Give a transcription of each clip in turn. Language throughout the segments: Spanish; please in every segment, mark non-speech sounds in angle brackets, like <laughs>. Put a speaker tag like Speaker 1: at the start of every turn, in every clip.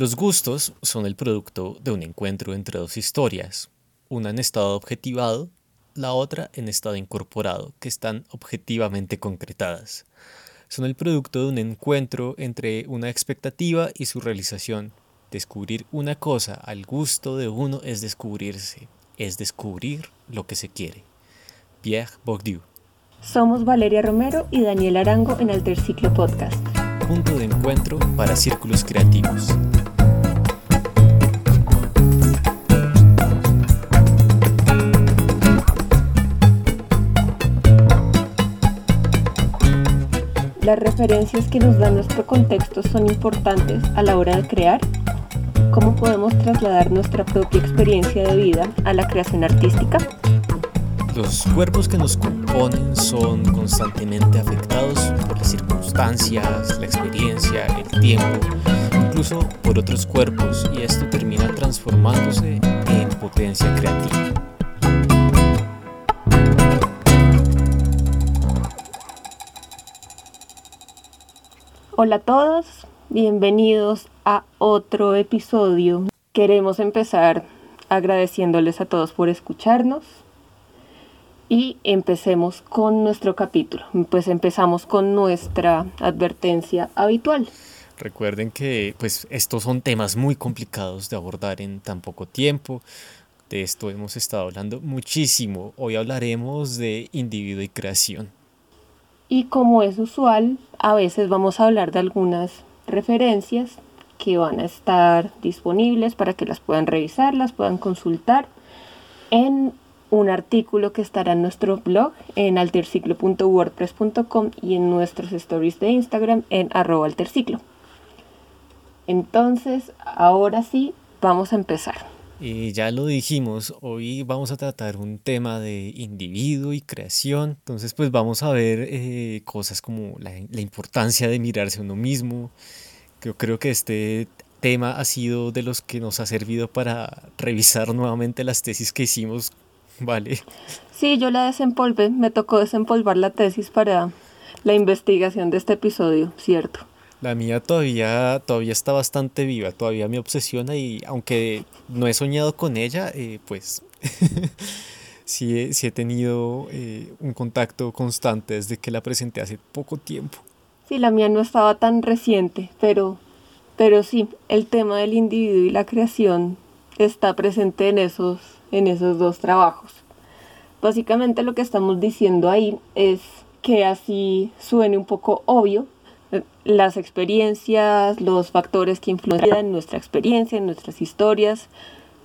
Speaker 1: Los gustos son el producto de un encuentro entre dos historias, una en estado objetivado, la otra en estado incorporado, que están objetivamente concretadas. Son el producto de un encuentro entre una expectativa y su realización. Descubrir una cosa al gusto de uno es descubrirse, es descubrir lo que se quiere. Pierre Bourdieu.
Speaker 2: Somos Valeria Romero y Daniel Arango en Alterciclo Podcast.
Speaker 1: Punto de encuentro para círculos creativos.
Speaker 2: Las referencias que nos da nuestro contexto son importantes a la hora de crear. ¿Cómo podemos trasladar nuestra propia experiencia de vida a la creación artística?
Speaker 1: Los cuerpos que nos componen son constantemente afectados por las circunstancias, la experiencia, el tiempo, incluso por otros cuerpos y esto termina transformándose en potencia creativa.
Speaker 2: Hola a todos, bienvenidos a otro episodio. Queremos empezar agradeciéndoles a todos por escucharnos y empecemos con nuestro capítulo. Pues empezamos con nuestra advertencia habitual.
Speaker 1: Recuerden que pues estos son temas muy complicados de abordar en tan poco tiempo. De esto hemos estado hablando muchísimo. Hoy hablaremos de individuo y creación.
Speaker 2: Y como es usual, a veces vamos a hablar de algunas referencias que van a estar disponibles para que las puedan revisar, las puedan consultar en un artículo que estará en nuestro blog en alterciclo.wordpress.com y en nuestros stories de Instagram en arroba alterciclo. Entonces, ahora sí, vamos a empezar.
Speaker 1: Y ya lo dijimos, hoy vamos a tratar un tema de individuo y creación. Entonces, pues vamos a ver eh, cosas como la, la, importancia de mirarse uno mismo. Yo creo que este tema ha sido de los que nos ha servido para revisar nuevamente las tesis que hicimos, ¿vale?
Speaker 2: Sí, yo la desempolvé, me tocó desempolvar la tesis para la investigación de este episodio, ¿cierto?
Speaker 1: La mía todavía, todavía está bastante viva, todavía me obsesiona y aunque no he soñado con ella, eh, pues <laughs> sí, he, sí, he tenido eh, un contacto constante desde que la presenté hace poco tiempo.
Speaker 2: Sí, la mía no estaba tan reciente, pero, pero sí, el tema del individuo y la creación está presente en esos, en esos dos trabajos. Básicamente lo que estamos diciendo ahí es que así suene un poco obvio, las experiencias, los factores que influyen en nuestra experiencia, en nuestras historias,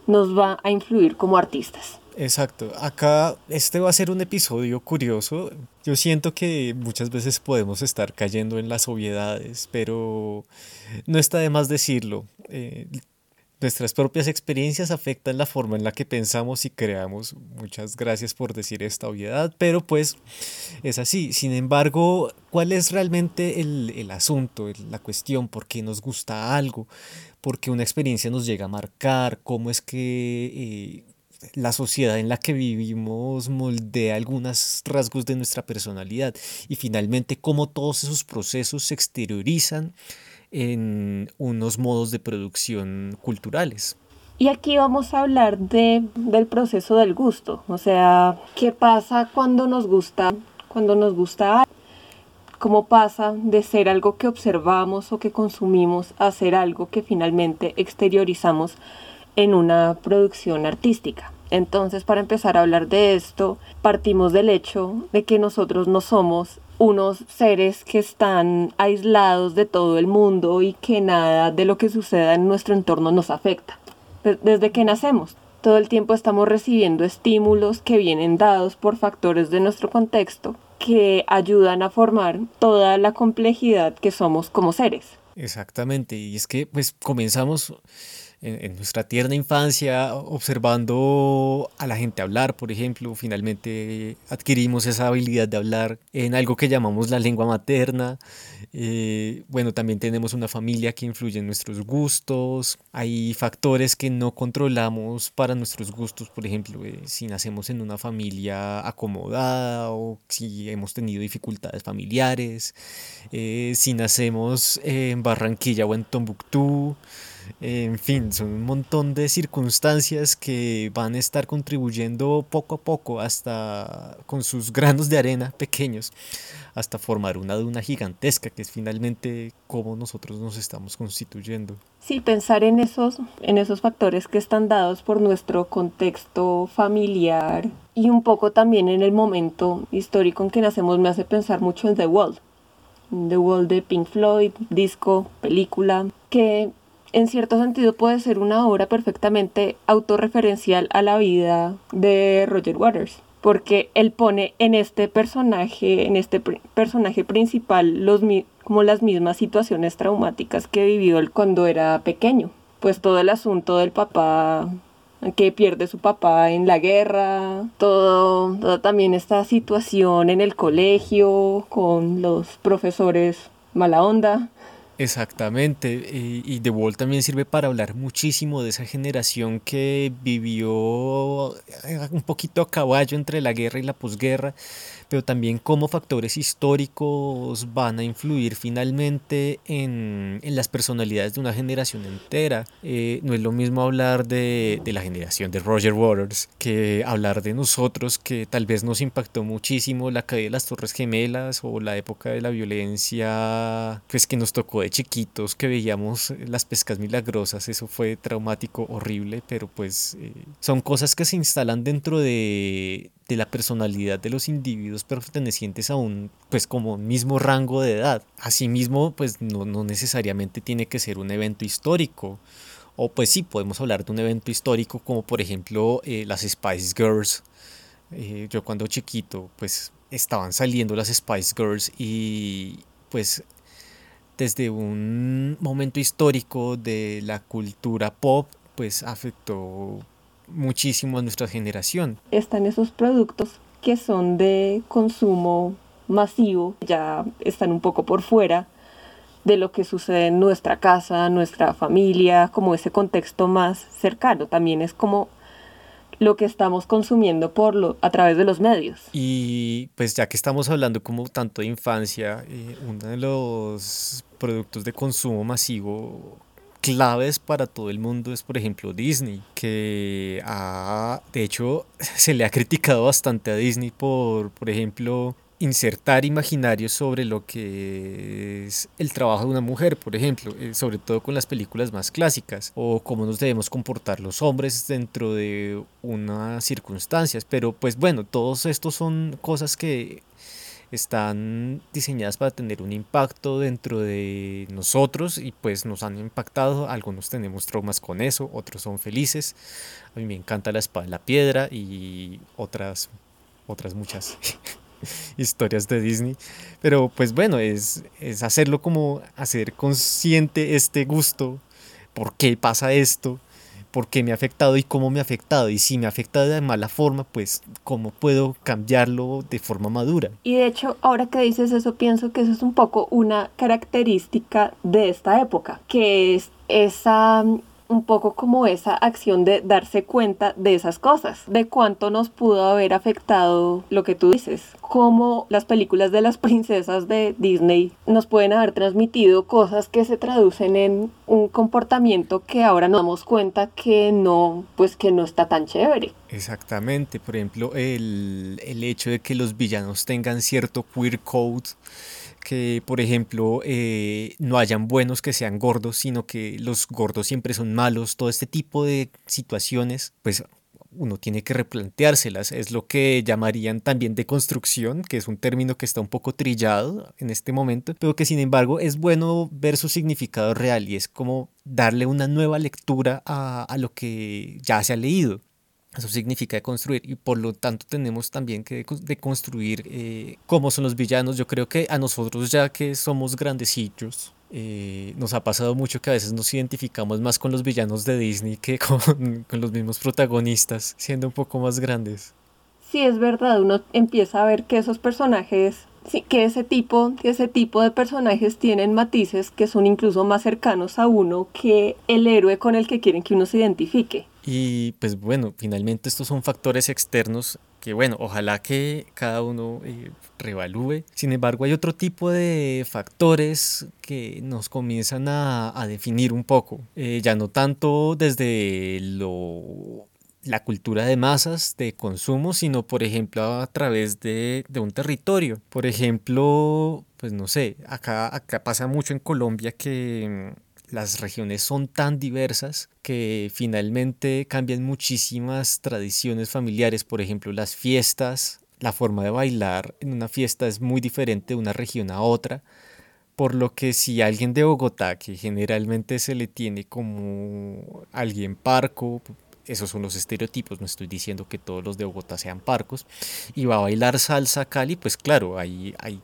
Speaker 2: nos va a influir como artistas.
Speaker 1: Exacto, acá este va a ser un episodio curioso. Yo siento que muchas veces podemos estar cayendo en las obviedades, pero no está de más decirlo. Eh, Nuestras propias experiencias afectan la forma en la que pensamos y creamos. Muchas gracias por decir esta obviedad, pero pues es así. Sin embargo, ¿cuál es realmente el, el asunto, la cuestión? ¿Por qué nos gusta algo? ¿Por qué una experiencia nos llega a marcar? ¿Cómo es que... Eh, la sociedad en la que vivimos moldea algunos rasgos de nuestra personalidad y finalmente cómo todos esos procesos se exteriorizan en unos modos de producción culturales.
Speaker 2: Y aquí vamos a hablar de, del proceso del gusto, o sea, qué pasa cuando nos gusta, cuando nos gusta cómo pasa de ser algo que observamos o que consumimos a ser algo que finalmente exteriorizamos en una producción artística. Entonces, para empezar a hablar de esto, partimos del hecho de que nosotros no somos unos seres que están aislados de todo el mundo y que nada de lo que suceda en nuestro entorno nos afecta. Desde que nacemos, todo el tiempo estamos recibiendo estímulos que vienen dados por factores de nuestro contexto que ayudan a formar toda la complejidad que somos como seres.
Speaker 1: Exactamente, y es que pues comenzamos en, nuestra tierna infancia, observando a la gente hablar, por ejemplo, finalmente adquirimos esa habilidad de hablar en algo que llamamos la lengua materna. Eh, bueno, también tenemos una familia que influye en nuestros gustos. Hay factores que no controlamos para nuestros gustos, por ejemplo, eh, si nacemos en una familia acomodada o si hemos tenido dificultades familiares, eh, si nacemos en Barranquilla o en Tombuctú. En fin, son un montón de circunstancias que van a estar contribuyendo poco a poco hasta con sus granos de arena pequeños hasta formar una duna gigantesca que es finalmente cómo nosotros nos estamos constituyendo.
Speaker 2: Sí, pensar en esos, en esos factores que están dados por nuestro contexto familiar y un poco también en el momento histórico en que nacemos me hace pensar mucho en The Wall. The Wall de Pink Floyd, disco, película, que en cierto sentido puede ser una obra perfectamente autorreferencial a la vida de Roger Waters, porque él pone en este personaje, en este personaje principal, como las mismas situaciones traumáticas que vivió él cuando era pequeño. Pues todo el asunto del papá que pierde su papá en la guerra, todo, toda también esta situación en el colegio con los profesores mala onda.
Speaker 1: Exactamente, y, The Wall también sirve para hablar muchísimo de esa generación que vivió eh, un poquito a caballo entre la guerra y la posguerra, pero también cómo factores históricos van a influir finalmente en, las personalidades de una generación entera. Eh, no es lo mismo hablar de, la generación de Roger Waters que hablar de nosotros, que tal vez nos impactó muchísimo la caída de las Torres Gemelas o la época de la violencia, pues que nos tocó de chiquitos, que veíamos las pescas milagrosas, eso fue traumático, horrible, pero pues eh, son cosas que se instalan dentro de, de la personalidad de los individuos pertenecientes a un, pues como mismo rango de edad. Asimismo, pues no, no necesariamente tiene que ser un evento histórico. O pues sí, podemos hablar de un evento histórico como por ejemplo eh, las Spice Girls. Eh, yo cuando chiquito, pues estaban saliendo las Spice Girls y pues desde un momento histórico de la cultura pop, pues afectó muchísimo a nuestra generación.
Speaker 2: Están esos productos que son de consumo masivo, ya están un poco por fuera de lo que sucede en nuestra casa, nuestra familia, como ese contexto más cercano. También es como lo que estamos consumiendo por lo, a través de los medios.
Speaker 1: Y pues ya que estamos hablando como tanto de infancia, eh, uno de los productos de consumo masivo claves para todo el mundo es, por ejemplo, Disney, que ha, de hecho, <laughs> se le ha criticado bastante a Disney por, por ejemplo, insertar imaginarios sobre lo que es el trabajo de una mujer, por ejemplo, eh, sobre todo con las películas más clásicas, o cómo nos debemos comportar los hombres dentro de unas circunstancias. Pero pues bueno, todos estos son cosas que están diseñadas para tener un impacto dentro de nosotros y pues nos han impactado. Algunos tenemos traumas con eso, otros son felices. A mí me encanta la espada de la piedra y otras, otras muchas <laughs> historias de Disney. Pero pues bueno, es, es hacerlo como hacer consciente este gusto. ¿Por qué pasa esto? Por qué me ha afectado y cómo me ha afectado. Y si me ha afectado de mala forma, pues cómo puedo cambiarlo de forma madura.
Speaker 2: Y de hecho, ahora que dices eso, pienso que eso es un poco una característica de esta época, que es esa un poco como esa acción de darse cuenta de esas cosas, de cuánto nos pudo haber afectado lo que tú dices, cómo las películas de las <laughs> princesas de Disney nos pueden haber transmitido cosas que se traducen en un comportamiento que ahora nos damos cuenta que no, pues que no está tan chévere.
Speaker 1: Exactamente, por ejemplo, el, el hecho de que los villanos tengan cierto queer code que, por ejemplo, eh, no hayan buenos que sean gordos, sino que los gordos siempre son malos, todo este tipo de situaciones, pues uno tiene que replanteárselas. Es lo que llamarían también deconstrucción, que es un término que está un poco trillado en este momento, pero que sin embargo es bueno ver su significado real y es como darle una nueva lectura a, a lo que ya se ha leído. Eso significa construir y por lo tanto tenemos también que deconstruir eh, cómo son los villanos. Yo creo que a nosotros ya que somos grandecillos, eh, nos ha pasado mucho que a veces nos identificamos más con los villanos de Disney que <laughs> con, con los mismos protagonistas, siendo un poco más grandes.
Speaker 2: Sí, es verdad, uno empieza a ver que esos personajes Sí, que ese tipo, que ese tipo de personajes tienen matices que son incluso más cercanos a uno que el héroe con el que quieren que uno se identifique.
Speaker 1: Y pues bueno, finalmente estos son factores externos que bueno, ojalá que cada uno eh, revalúe. Sin embargo, hay otro tipo de factores que nos comienzan a, definir un poco, eh, ya no tanto desde lo la cultura de masas de consumo, sino por ejemplo a través de, de, un territorio. Por ejemplo, pues no sé, acá, acá pasa mucho en Colombia que las regiones son tan diversas que finalmente cambian muchísimas tradiciones familiares, por ejemplo las fiestas, la forma de bailar en una fiesta es muy diferente de una región a otra, por lo que si alguien de Bogotá, que generalmente se le tiene como alguien parco, esos son los estereotipos, no estoy diciendo que todos los de Bogotá sean parcos, y va a bailar salsa Cali, pues claro, hay, hay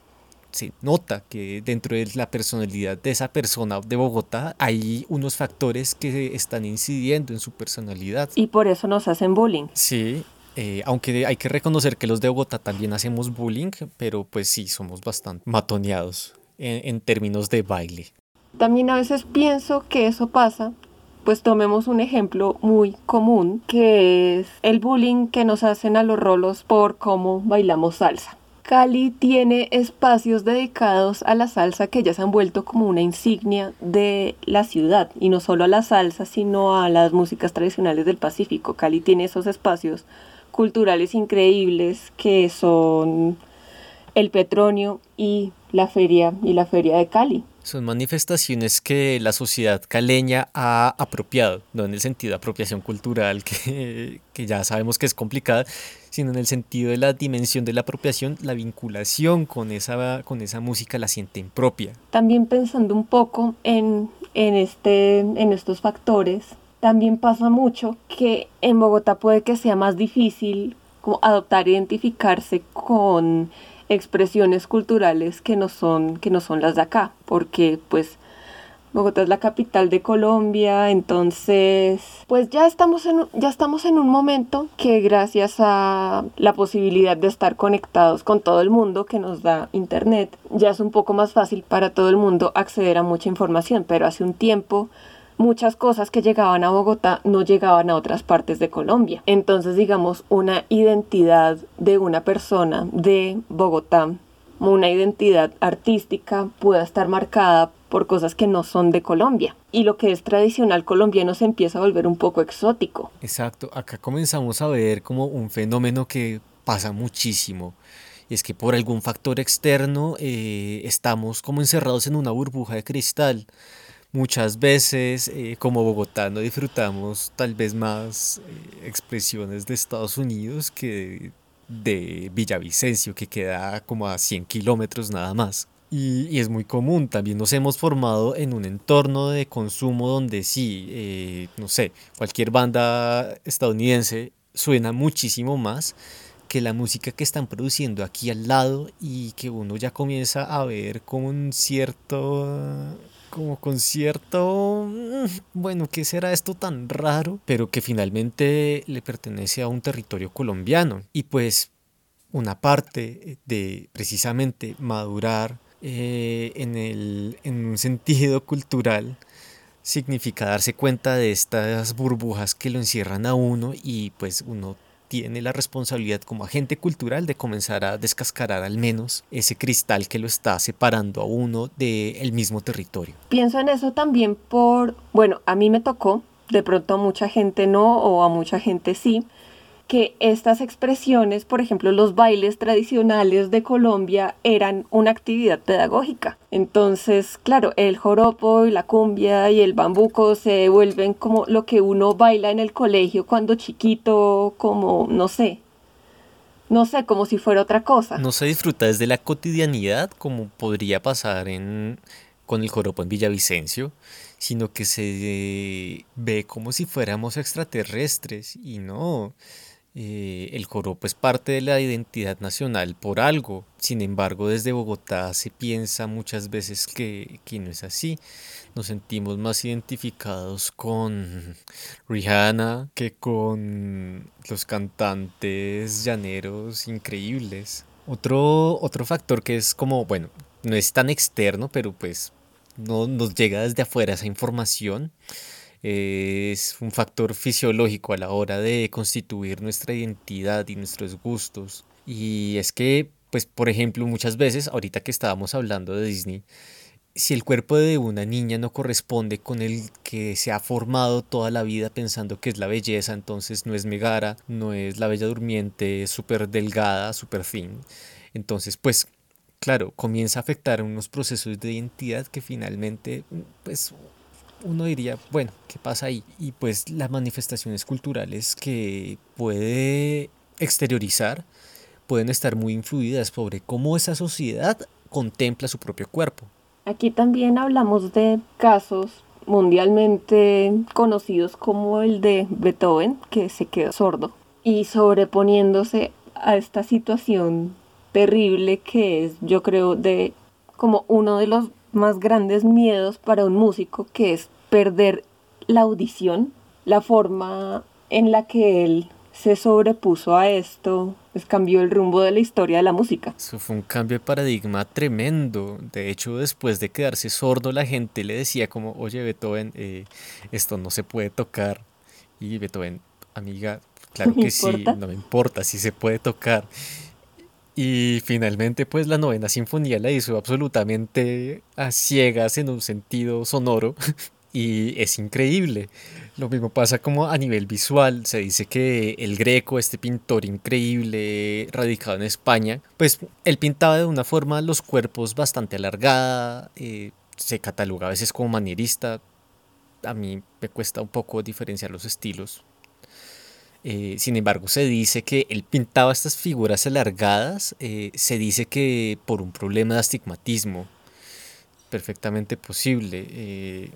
Speaker 1: se nota que dentro de la personalidad de esa persona de Bogotá hay unos factores que están incidiendo en su personalidad.
Speaker 2: Y por eso nos hacen bullying.
Speaker 1: Sí, eh, aunque hay que reconocer que los de Bogotá también hacemos bullying, pero pues sí, somos bastante matoneados en, en términos de baile.
Speaker 2: También a veces pienso que eso pasa pues tomemos un ejemplo muy común que es el bullying que nos hacen a los rolos por cómo bailamos salsa. Cali tiene espacios dedicados a la salsa que ya se han vuelto como una insignia de la ciudad, y no solo a la salsa, sino a las músicas tradicionales del Pacífico. Cali tiene esos espacios culturales increíbles que son el Petronio y la feria y la feria de Cali.
Speaker 1: Son manifestaciones que la sociedad caleña ha apropiado, no en el sentido de apropiación cultural, <laughs> que, que, ya sabemos que es complicada, sino en el sentido de la dimensión de la apropiación, la vinculación con esa, con esa música la sienten propia.
Speaker 2: También pensando un poco en, en, este, en estos factores, también pasa mucho que en Bogotá puede que sea más difícil como adoptar, identificarse con expresiones culturales que no son, que no son las de acá, porque pues Bogotá es la capital de Colombia, entonces pues ya estamos en, ya estamos en un momento que gracias a la posibilidad de estar conectados con todo el mundo que nos da Internet, ya es un poco más fácil para todo el mundo acceder a mucha información, pero hace un tiempo muchas cosas que llegaban a Bogotá no llegaban a otras partes de Colombia. Entonces, digamos, una identidad de una persona de Bogotá, una identidad artística, pueda estar marcada por cosas que no son de Colombia. Y lo que es tradicional colombiano se empieza a volver un poco exótico.
Speaker 1: Exacto, acá comenzamos a ver como un fenómeno que pasa muchísimo. Y es que por algún factor externo eh, estamos como encerrados en una burbuja de cristal muchas veces eh, como bogotano disfrutamos tal vez más eh, expresiones de Estados Unidos que de, Villavicencio, que queda como a 100 kilómetros nada más. Y, es muy común, también nos hemos formado en un entorno de consumo donde sí, eh, no sé, cualquier banda estadounidense suena muchísimo más que la música que están produciendo aquí al lado y que uno ya comienza a ver con cierto como concierto, mm, bueno, ¿qué será esto tan raro? Pero que finalmente le pertenece a un territorio colombiano. Y pues una parte de precisamente madurar eh, en, el, en un sentido <laughs> cultural significa darse cuenta de estas burbujas que lo encierran a uno y pues uno tiene la responsabilidad como agente cultural de comenzar a descascarar al menos ese cristal que lo está separando a uno del mismo territorio.
Speaker 2: Pienso en eso también por, bueno, a mí me tocó, de pronto a mucha gente no o a mucha gente sí, que estas expresiones, por ejemplo, los bailes tradicionales de Colombia eran una actividad pedagógica. Entonces, claro, el joropo y la cumbia y el bambuco se vuelven como lo que uno baila en el colegio cuando chiquito, como, no sé, no sé, como si fuera otra cosa.
Speaker 1: No se disfruta desde la cotidianidad como podría pasar en, con el joropo en Villavicencio, sino que se ve como si fuéramos extraterrestres y no. Eh, el joropo es parte de la identidad nacional por algo. Sin embargo, desde Bogotá se piensa muchas veces que, que, no es así. Nos sentimos más identificados con Rihanna que con los cantantes llaneros increíbles. Otro, otro factor que es como, bueno, no es tan externo, pero pues no nos llega desde afuera esa información es un factor fisiológico a la hora de constituir nuestra identidad y nuestros gustos. Y es que, pues, por ejemplo, muchas veces, ahorita que estábamos hablando de Disney, si el cuerpo de una niña no corresponde con el que se ha formado toda la vida pensando que es la belleza, entonces no es Megara, no es la bella durmiente súper delgada, súper fin. Entonces, pues, claro, comienza a afectar unos procesos de identidad que finalmente, pues, uno diría, bueno, ¿qué pasa ahí? Y pues las manifestaciones culturales que puede exteriorizar pueden estar muy influidas sobre cómo esa sociedad contempla su propio cuerpo.
Speaker 2: Aquí también hablamos de casos mundialmente conocidos como el de Beethoven, que se quedó sordo, y sobreponiéndose a esta situación terrible que es, yo creo, de como uno de los más grandes miedos para un músico, que es perder la audición, la forma en la que él se sobrepuso a esto, pues cambió el rumbo de la historia de la música.
Speaker 1: Eso fue un cambio de paradigma tremendo. De hecho, después de quedarse sordo, la gente le decía como, oye Beethoven, eh, esto no se puede tocar. Y Beethoven, amiga, claro que sí, <laughs> no me importa si se puede tocar. Y finalmente, pues la novena sinfonía la hizo absolutamente a ciegas en un sentido sonoro. <laughs> y es increíble. Lo mismo pasa como a nivel visual. Se dice que el Greco, este pintor increíble radicado en España, pues él pintaba de una forma los cuerpos bastante alargada. Eh, se cataloga a veces como manierista. A mí me cuesta un poco diferenciar los estilos. Eh, sin embargo, se dice que él pintaba estas figuras alargadas. Eh, se dice que por un problema de astigmatismo perfectamente posible.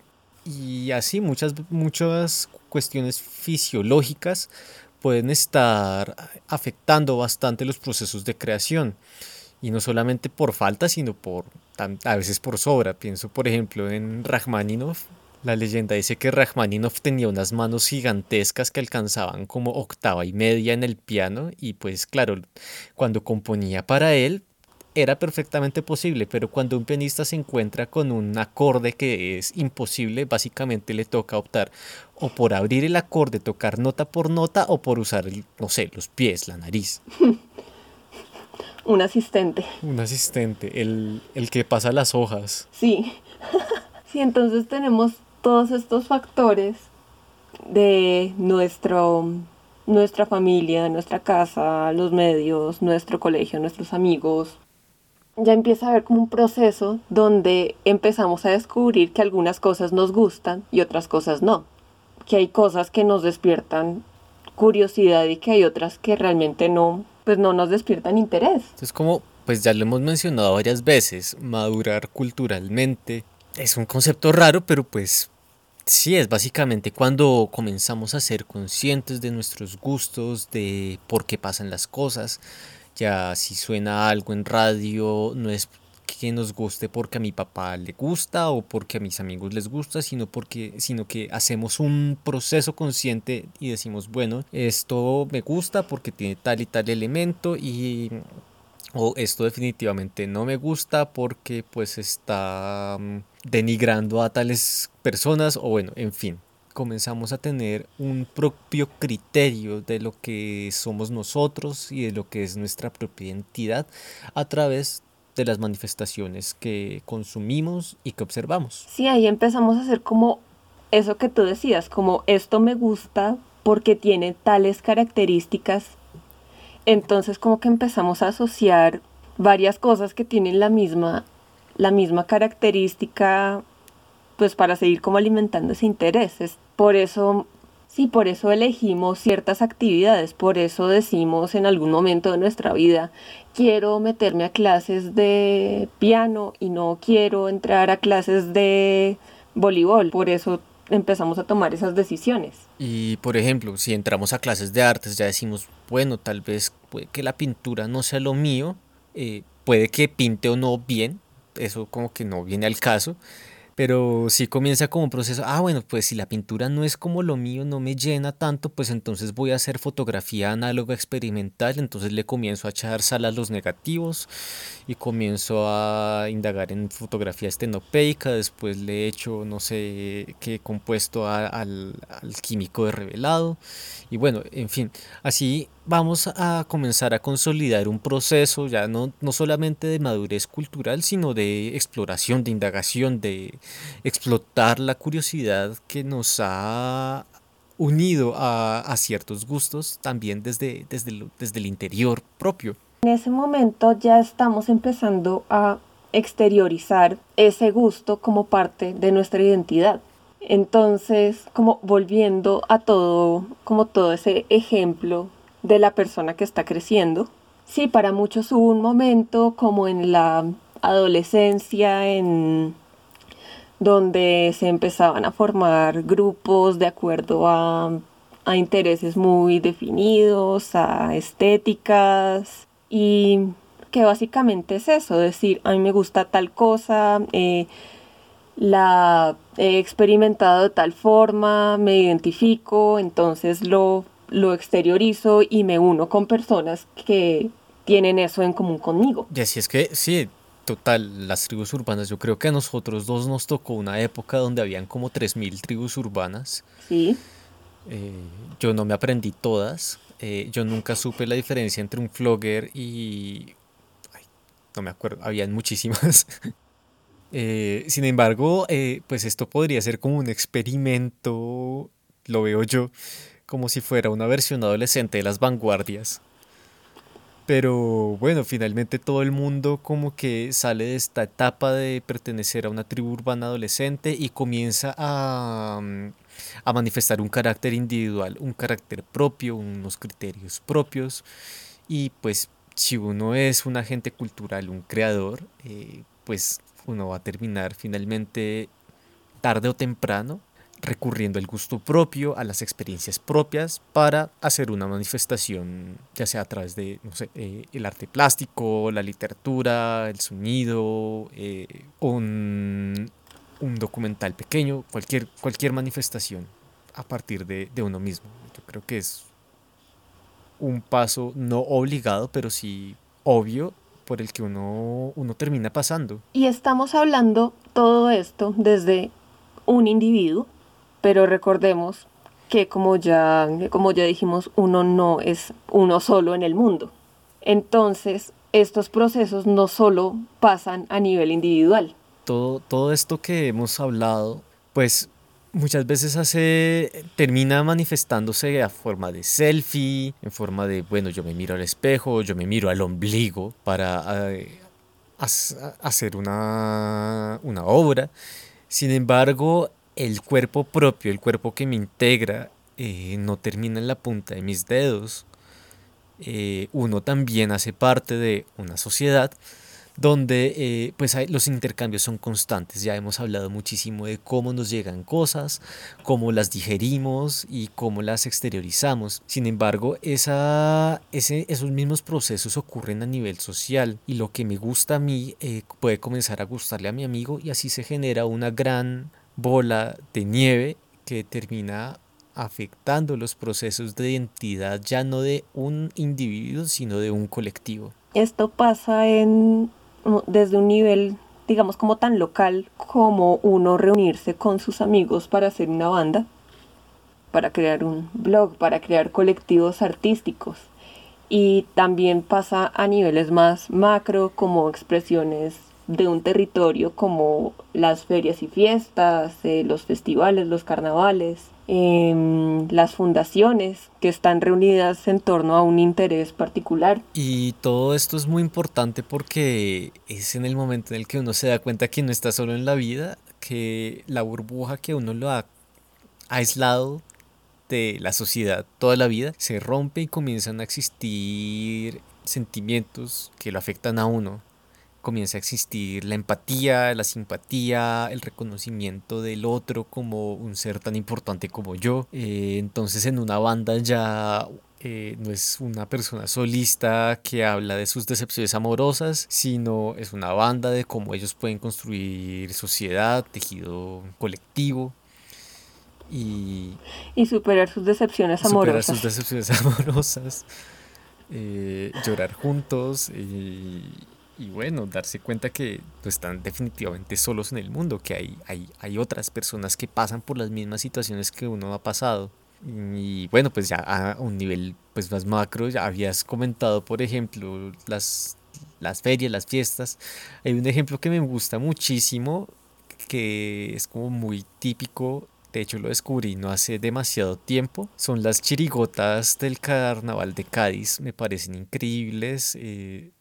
Speaker 1: Y así muchas, muchas cuestiones fisiológicas pueden estar afectando bastante los procesos de creación. Y no solamente por falta, sino por a veces por sobra. Pienso, por ejemplo, en Rachmaninoff. La leyenda dice que Rachmaninoff tenía unas manos gigantescas que alcanzaban como octava y media en el piano y pues claro, cuando componía para él, era perfectamente posible, pero cuando un pianista se encuentra con un acorde que es imposible, básicamente le toca optar o por abrir el acorde, tocar nota por nota, o por usar, no sé, los pies, la nariz. <laughs>
Speaker 2: un asistente.
Speaker 1: Un asistente, el, el que pasa las hojas.
Speaker 2: Sí. <laughs> sí, entonces tenemos todos estos factores de nuestro nuestra familia, nuestra casa, los medios, nuestro colegio, nuestros amigos, ya empieza a haber como un proceso donde empezamos a descubrir que algunas cosas nos gustan y otras cosas no. Que hay cosas que nos despiertan curiosidad y que hay otras que realmente no, pues no nos despiertan interés.
Speaker 1: Es como, pues ya lo hemos mencionado varias veces, madurar culturalmente. Es un concepto raro, pero pues sí, es básicamente cuando comenzamos a ser conscientes de nuestros gustos, de por qué pasan las cosas, ya si suena algo en radio, no es que nos guste porque a mi papá le gusta o porque a mis amigos les gusta, sino porque sino que hacemos un proceso consciente y decimos, bueno, esto me gusta porque tiene tal y tal elemento y o esto definitivamente no me gusta porque pues está mm, denigrando a tales personas o bueno, en fin comenzamos a tener un propio criterio de lo que somos nosotros y de lo que es nuestra propia identidad a través de las manifestaciones que consumimos y que observamos.
Speaker 2: Sí, ahí empezamos a hacer como eso que tú decías, como esto me gusta porque tiene tales características. Entonces como que empezamos a asociar varias cosas que tienen la misma la misma característica pues para seguir como alimentando ese interés. Por eso, sí, por eso elegimos ciertas actividades, por eso decimos en algún momento de nuestra vida, quiero meterme a clases de piano y no quiero entrar a clases de voleibol, por eso empezamos a tomar esas decisiones.
Speaker 1: Y por ejemplo, si entramos a clases de artes, ya decimos, bueno, tal vez puede que la pintura no sea lo mío, eh, puede que pinte o no bien, eso como que no viene al caso, pero sí comienza como un proceso, ah, bueno, pues si la pintura no es como lo mío, no me llena tanto, pues entonces voy a hacer fotografía análoga experimental, entonces le comienzo a echar sal a los negativos y comienzo a indagar en fotografía estenopeica, después le echo, no sé qué compuesto al, al químico de revelado, y bueno, en fin, así vamos a comenzar a consolidar un proceso ya no, no solamente de madurez cultural, sino de exploración, de indagación, de explotar la curiosidad que nos ha unido a, ciertos gustos también desde, desde, desde el interior propio.
Speaker 2: En ese momento ya estamos empezando a exteriorizar ese gusto como parte de nuestra identidad. Entonces, como volviendo a todo, como todo ese ejemplo de la persona que está creciendo. Sí, para muchos hubo un momento como en la adolescencia, en donde se empezaban a formar grupos de acuerdo a, a intereses muy definidos, a estéticas y que básicamente es eso, decir, a mí me gusta tal cosa, eh, la he experimentado de tal forma, me identifico, entonces lo lo exteriorizo y me uno con personas que tienen eso en común conmigo.
Speaker 1: Y así es que, sí, total, las tribus urbanas, yo creo que a nosotros dos nos tocó una época donde habían como 3.000 tribus urbanas.
Speaker 2: Sí.
Speaker 1: Eh, yo no me aprendí todas. Eh, yo nunca supe la diferencia entre un flogger y... no me acuerdo, habían muchísimas. <laughs> Eh, sin embargo, pues esto podría ser como un experimento, lo veo yo, como si fuera una versión adolescente de las vanguardias. Pero bueno, finalmente todo el mundo como que sale de esta etapa de pertenecer a una tribu urbana adolescente y comienza a, a manifestar un carácter individual, un carácter propio, unos criterios propios. Y pues si uno es un agente cultural, un creador, eh, pues uno va a terminar finalmente tarde o temprano recurriendo al gusto propio, a las experiencias propias para hacer una manifestación, ya sea a través de, eh, el arte plástico, la literatura, el sonido, eh, un, un, documental pequeño, cualquier, cualquier manifestación a partir de, de uno mismo. Yo creo que es un paso no obligado, pero sí obvio por el que uno, uno termina pasando.
Speaker 2: Y estamos hablando todo esto desde un individuo pero recordemos que como ya, como ya dijimos, uno no es uno solo en el mundo. Entonces, estos procesos no solo pasan a nivel individual.
Speaker 1: Todo, todo esto que hemos hablado, pues muchas veces hace, termina manifestándose a forma de selfie, en forma de, bueno, yo me miro al espejo, yo me miro al ombligo para eh, hacer una, una obra. Sin embargo, el cuerpo propio, el cuerpo que me integra, eh, no termina en la punta de mis dedos. Eh, uno también hace parte de una sociedad donde eh, pues los intercambios son constantes. Ya hemos hablado muchísimo de cómo nos llegan cosas, cómo las digerimos y cómo las exteriorizamos. Sin embargo, esa, ese, esos mismos procesos ocurren a nivel social y lo que me gusta a mí puede comenzar a gustarle a mi amigo y así se genera una gran bola de nieve que termina afectando los procesos de identidad ya no de un individuo, sino de un colectivo.
Speaker 2: Esto pasa en, desde un nivel, digamos, como tan local como uno reunirse con sus amigos para hacer una banda, para crear un blog, para crear colectivos artísticos. Y también pasa a niveles más macro como expresiones de un territorio como las ferias y fiestas, eh, los festivales, los carnavales, em, las fundaciones que están reunidas en torno a un interés particular.
Speaker 1: Y todo esto es muy importante porque es en el momento en el que uno se da cuenta que no está solo en la vida, que la burbuja que uno lo ha aislado de la sociedad toda la vida se rompe y comienzan a existir sentimientos que lo afectan a uno comienza a existir la empatía, la simpatía, el reconocimiento del otro como un ser tan importante como yo. Eh, entonces en una banda ya eh, no es una persona solista que habla de sus decepciones amorosas, sino es una banda de cómo ellos pueden construir sociedad, tejido colectivo y,
Speaker 2: y superar sus decepciones
Speaker 1: amorosas. Superar sus decepciones <laughs> amorosas, eh, llorar juntos y, y, bueno, darse cuenta que no están definitivamente solos en el mundo, que hay, hay, hay otras personas que pasan por las mismas situaciones que uno ha pasado. Y bueno, pues ya a un nivel pues más macro, ya habías comentado, por ejemplo, las, las ferias, las fiestas. Hay un ejemplo que me gusta muchísimo, que es como muy típico, de hecho lo descubrí no hace demasiado tiempo, son las chirigotas del carnaval de Cádiz, me parecen increíbles. Eh,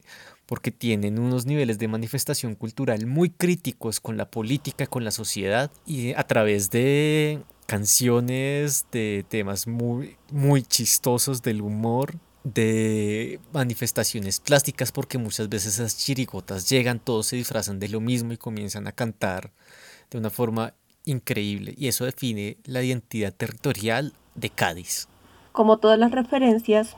Speaker 1: porque tienen unos niveles de manifestación cultural muy críticos con la política, con la sociedad, y a través de canciones, de temas muy, muy chistosos del humor, de manifestaciones plásticas, porque muchas veces esas chirigotas llegan, todos se disfrazan de lo mismo y comienzan a cantar de una forma increíble. Y eso define la identidad territorial de Cádiz.
Speaker 2: Como todas las referencias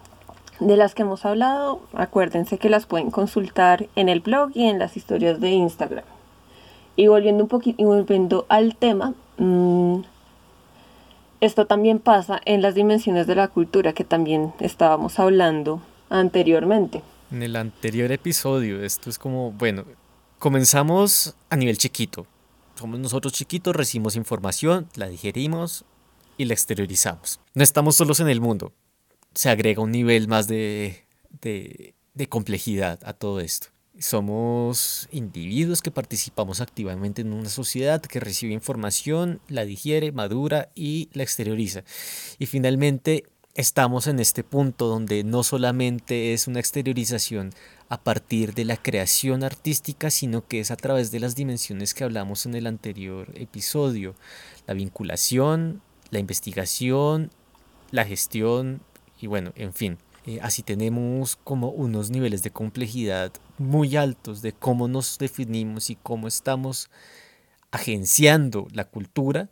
Speaker 2: de las que hemos hablado, acuérdense que las pueden consultar en el blog y en las historias de Instagram. Y volviendo un poquito, volviendo al tema, mmm, esto también pasa en las dimensiones de la cultura que también estábamos hablando anteriormente.
Speaker 1: En el anterior episodio, esto es como, bueno, comenzamos a nivel chiquito. Somos nosotros chiquitos, recibimos información, la digerimos y la exteriorizamos. No estamos solos en el mundo. Se agrega un nivel más de, de, complejidad a todo esto. Somos individuos que participamos activamente en una sociedad que recibe información, la digiere, madura y la exterioriza. Y finalmente estamos en este punto donde no solamente es una exteriorización a partir de la creación artística, sino que es a través de las dimensiones que hablamos en el anterior episodio. La vinculación, la investigación, la gestión y bueno, en fin. Eh, así tenemos como unos niveles de complejidad muy altos de cómo nos definimos y cómo estamos agenciando la cultura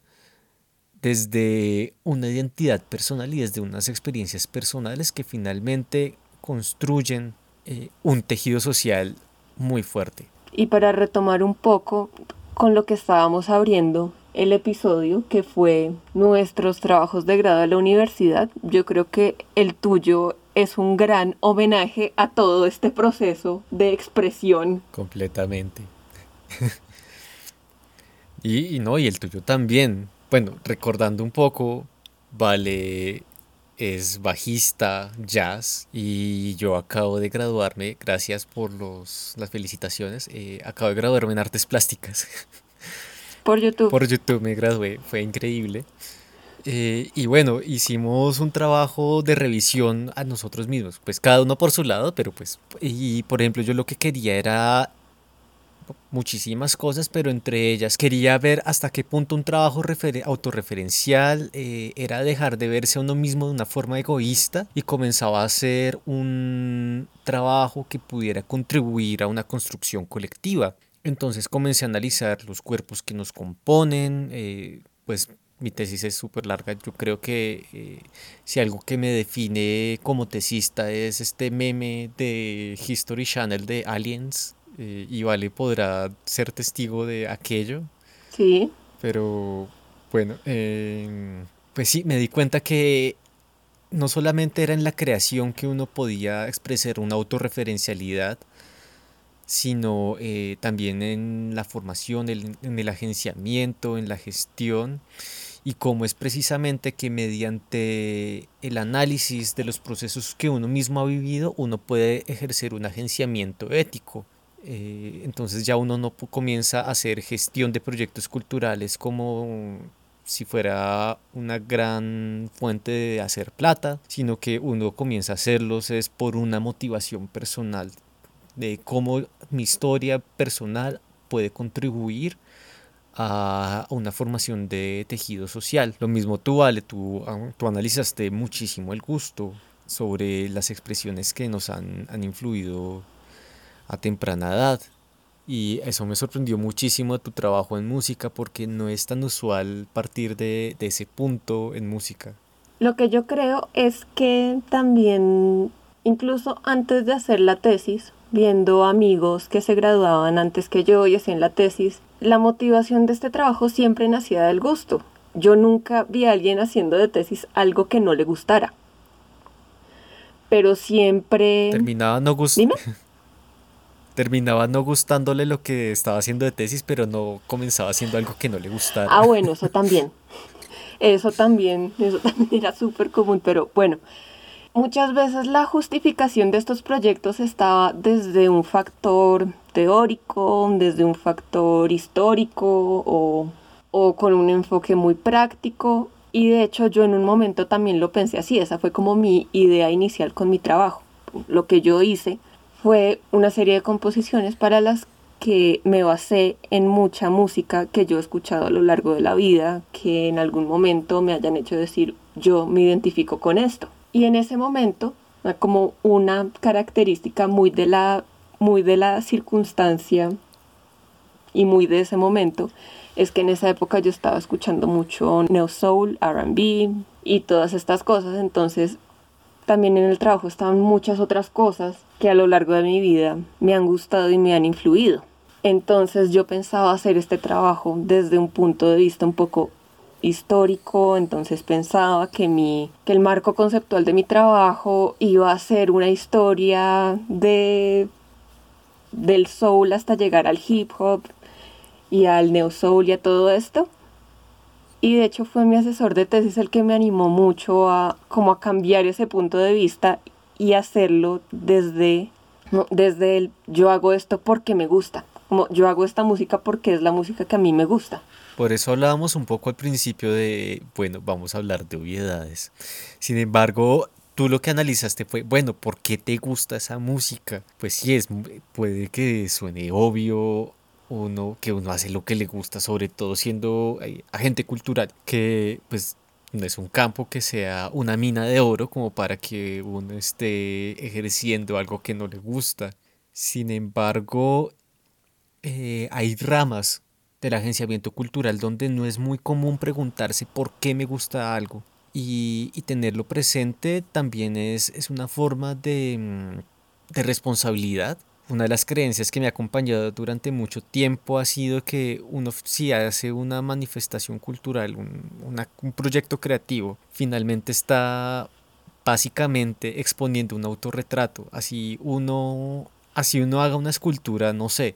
Speaker 1: desde una identidad personal y desde unas experiencias personales que finalmente construyen eh, un tejido social muy fuerte.
Speaker 2: Y para retomar un poco con lo que estábamos abriendo el episodio, que fue nuestros trabajos de grado de la universidad, yo creo que el tuyo es un gran homenaje a todo este proceso de expresión.
Speaker 1: Completamente. <laughs> y, no, y el tuyo también. Bueno, recordando un poco, Vale es bajista, jazz, y yo acabo de graduarme, gracias por los, las felicitaciones, eh, acabo de graduarme en artes plásticas. <laughs>
Speaker 2: Por YouTube.
Speaker 1: Por YouTube me gradué, fue increíble. Eh, y bueno, hicimos un trabajo de revisión a nosotros mismos, pues cada uno por su lado, pero pues, y por ejemplo yo lo que quería era muchísimas cosas, pero entre ellas quería ver hasta qué punto un trabajo autorreferencial eh, era dejar de verse a uno mismo de una forma egoísta y comenzaba a ser un trabajo que pudiera contribuir a una construcción colectiva. Entonces comencé a analizar los cuerpos que nos componen, eh, pues mi tesis es súper larga. Yo creo que eh, si algo que me define como tesista es este meme de History Channel de Aliens, eh, y Vale podrá ser testigo de aquello.
Speaker 2: Sí.
Speaker 1: Pero bueno, pues sí, me di cuenta que no solamente era en la creación que uno podía expresar una autorreferencialidad, sino eh, también en la formación, en el agenciamiento, en la gestión y cómo es precisamente que mediante el análisis de los procesos que uno mismo ha vivido, uno puede ejercer un agenciamiento ético. Eh, entonces ya uno no comienza a hacer gestión de proyectos culturales como si fuera una gran fuente de hacer plata, sino que uno comienza a hacerlos es por una motivación personal de cómo mi historia personal puede contribuir a una formación de tejido social. Lo mismo tú, Vale, tú, ah, tú analizaste muchísimo el gusto sobre las expresiones que nos han, han influido a temprana edad. Y eso me sorprendió muchísimo tu trabajo en música porque no es tan usual partir de, de ese punto en música.
Speaker 2: Lo que yo creo es que también, incluso antes de hacer la tesis, viendo amigos que se graduaban antes que yo y hacían la tesis, la motivación de este trabajo siempre nacía del gusto. Yo nunca vi a alguien haciendo de tesis algo que no le gustara. Pero siempre...
Speaker 1: Terminaba no gustando. <laughs> Terminaba no gustándole lo que estaba haciendo de tesis, pero no comenzaba haciendo algo que no le gustara.
Speaker 2: Ah, bueno, eso <laughs> también. Eso también, eso también era súper común, pero bueno, muchas veces la justificación de estos proyectos estaba desde un factor teórico, desde un factor histórico o, o con un enfoque muy práctico. Y de hecho yo en un momento también lo pensé así, esa fue como mi idea inicial con mi trabajo. Lo que yo hice fue una serie de composiciones para las que me basé en mucha música que yo he escuchado a lo largo de la vida, que en algún momento me hayan hecho decir yo me identifico con esto. Y en ese momento, como una característica muy de la, muy de la circunstancia y muy de ese momento, es que en esa época yo estaba escuchando mucho neo soul, R&B y todas estas cosas, entonces también en el trabajo estaban muchas otras cosas que a lo largo de mi vida me han gustado y me han influido. Entonces yo pensaba hacer este trabajo desde un punto de vista un poco histórico, entonces pensaba que, mi, que el marco conceptual de mi trabajo iba a ser una historia de, del soul hasta llegar al hip hop y al neo soul y a todo esto. Y de hecho fue mi asesor de tesis el que me animó mucho a como a cambiar ese punto de vista y hacerlo desde, desde el yo hago esto porque me gusta como yo hago esta música porque es la música que a mí me gusta.
Speaker 1: Por eso hablábamos un poco al principio de, bueno, vamos a hablar de obviedades. Sin embargo, tú lo que analizaste fue, bueno, ¿por qué te gusta esa música? Pues sí, es, puede que suene obvio uno, que uno hace lo que le gusta, sobre todo siendo eh, agente cultural, que pues no es un campo que sea una mina de oro como para que uno esté ejerciendo algo que no le gusta. Sin embargo, eh, hay ramas del agenciamiento cultural donde no es muy común preguntarse por qué me gusta algo. Y, tenerlo presente también es, es una forma de, mm, de, responsabilidad. Una de las creencias que me ha acompañado durante mucho tiempo ha sido que uno si hace una manifestación cultural, un, un proyecto creativo, finalmente está básicamente exponiendo un autorretrato. Así uno, así uno haga una escultura, no sé,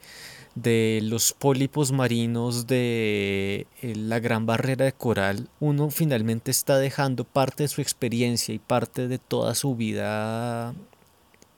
Speaker 1: de los pólipos marinos de eh, la gran barrera de coral, uno finalmente está dejando parte de su experiencia y parte de toda su vida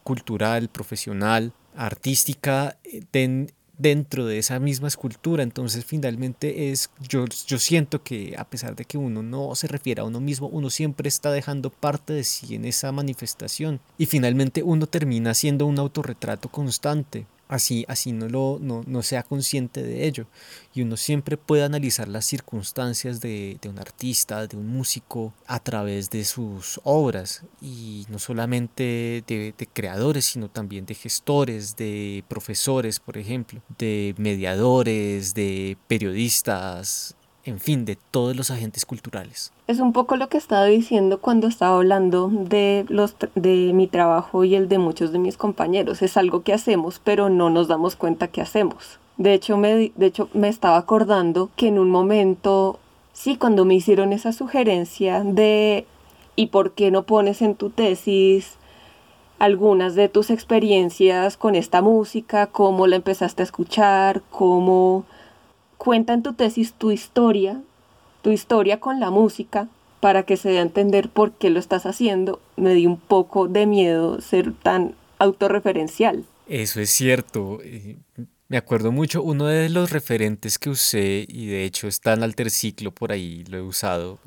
Speaker 1: cultural, profesional, artística eh, dentro de esa misma escultura. Entonces finalmente es, yo, yo siento que a pesar de que uno no se refiere a uno mismo, uno siempre está dejando parte de sí en esa manifestación. Y finalmente uno termina siendo un autorretrato constante así, así no, lo, no, sea consciente de ello. Y uno siempre puede analizar las circunstancias de, un artista, de un músico, a través de sus obras. Y no solamente de, de creadores, sino también de gestores, de profesores, por ejemplo, de mediadores, de periodistas, en fin, de todos los agentes culturales.
Speaker 2: Es un poco lo que estaba diciendo cuando estaba hablando de, los, de mi trabajo y el de muchos de mis compañeros. Es algo que hacemos, pero no nos damos cuenta que hacemos. De hecho, de hecho, me estaba acordando que en un momento, sí, cuando me hicieron esa sugerencia de ¿y por qué no pones en tu tesis algunas de tus experiencias con esta música, cómo la empezaste a escuchar, cómo cuenta en tu tesis tu historia, tu historia con la música, para que se dé a entender por qué lo estás haciendo. Me di un poco de miedo ser tan autorreferencial.
Speaker 1: Eso es cierto. Me acuerdo mucho, uno de los referentes que usé, y de hecho está en Alter Ciclo por ahí, lo he usado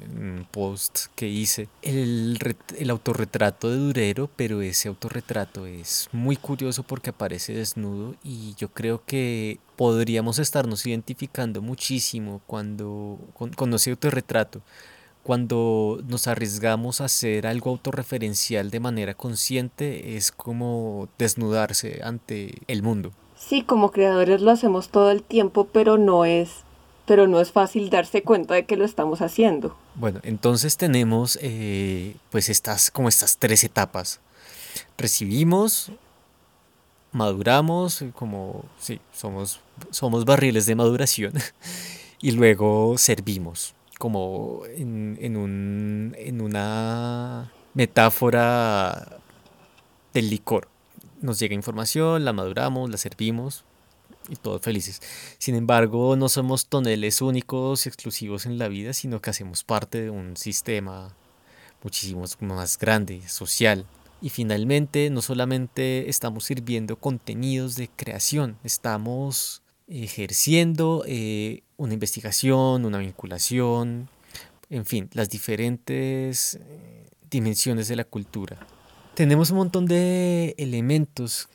Speaker 1: en, un post que hice, el, el autorretrato de Durero, pero ese autorretrato es muy curioso porque aparece desnudo y yo creo que podríamos estarnos identificando muchísimo cuando con, con ese autorretrato cuando nos arriesgamos a hacer algo autorreferencial de manera consciente es como desnudarse ante el mundo.
Speaker 2: Sí, como creadores lo hacemos todo el tiempo, pero no es pero no es fácil darse cuenta de que lo estamos haciendo.
Speaker 1: Bueno, entonces tenemos eh, pues estas como estas tres etapas. Recibimos, maduramos, como sí, somos, somos barriles de maduración, <laughs> y luego servimos, como en, en, un, en una metáfora del licor. Nos llega información, la maduramos, la servimos, y todos felices. Sin embargo, no somos toneles únicos y exclusivos en la vida, sino que hacemos parte de un sistema muchísimo más grande, social. Y finalmente, no solamente estamos sirviendo contenidos de creación, estamos ejerciendo eh, una investigación, una vinculación, en fin, las diferentes eh, dimensiones de la cultura. Tenemos un montón de elementos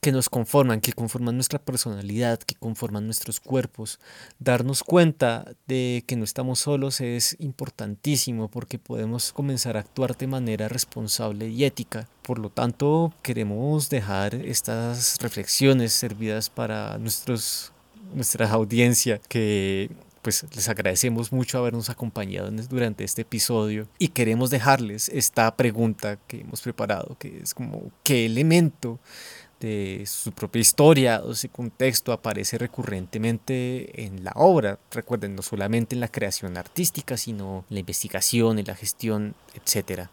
Speaker 1: que nos conforman, que conforman nuestra personalidad, que conforman nuestros cuerpos. Darnos cuenta de que no estamos solos es importantísimo porque podemos comenzar a actuar de manera responsable y ética. Por lo tanto, queremos dejar estas reflexiones servidas para nuestros, nuestra audiencia que pues les agradecemos mucho habernos acompañado durante este episodio y queremos dejarles esta pregunta que hemos preparado, que es como, ¿qué elemento de su propia historia o su contexto aparece recurrentemente en la obra. Recuerden, no solamente en la creación artística, sino en la investigación, en la gestión, etc.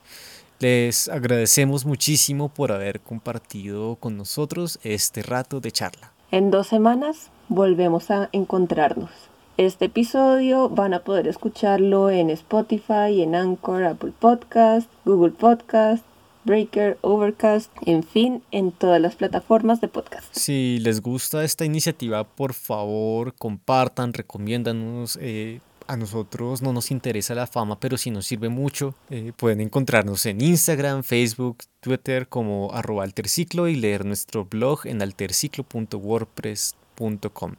Speaker 1: Les agradecemos muchísimo por haber compartido con nosotros este rato de charla.
Speaker 2: En dos semanas volvemos a encontrarnos. Este episodio van a poder escucharlo en Spotify, en Anchor, Apple Podcast, Google Podcast, Breaker, Overcast, en fin, en todas las plataformas de podcast.
Speaker 1: Si les gusta esta iniciativa, por favor, compartan, recomiéndanos. Eh, a nosotros no nos interesa la fama, pero si nos sirve mucho, eh, pueden encontrarnos en Instagram, Facebook, Twitter como arroba alterciclo y leer nuestro blog en alterciclo.wordpress.com.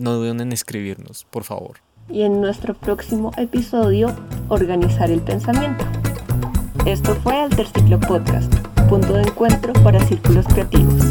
Speaker 1: No duden en escribirnos, por favor.
Speaker 2: Y en nuestro próximo episodio, organizar el pensamiento. Esto fue Alterciclo Podcast, punto de encuentro para círculos creativos.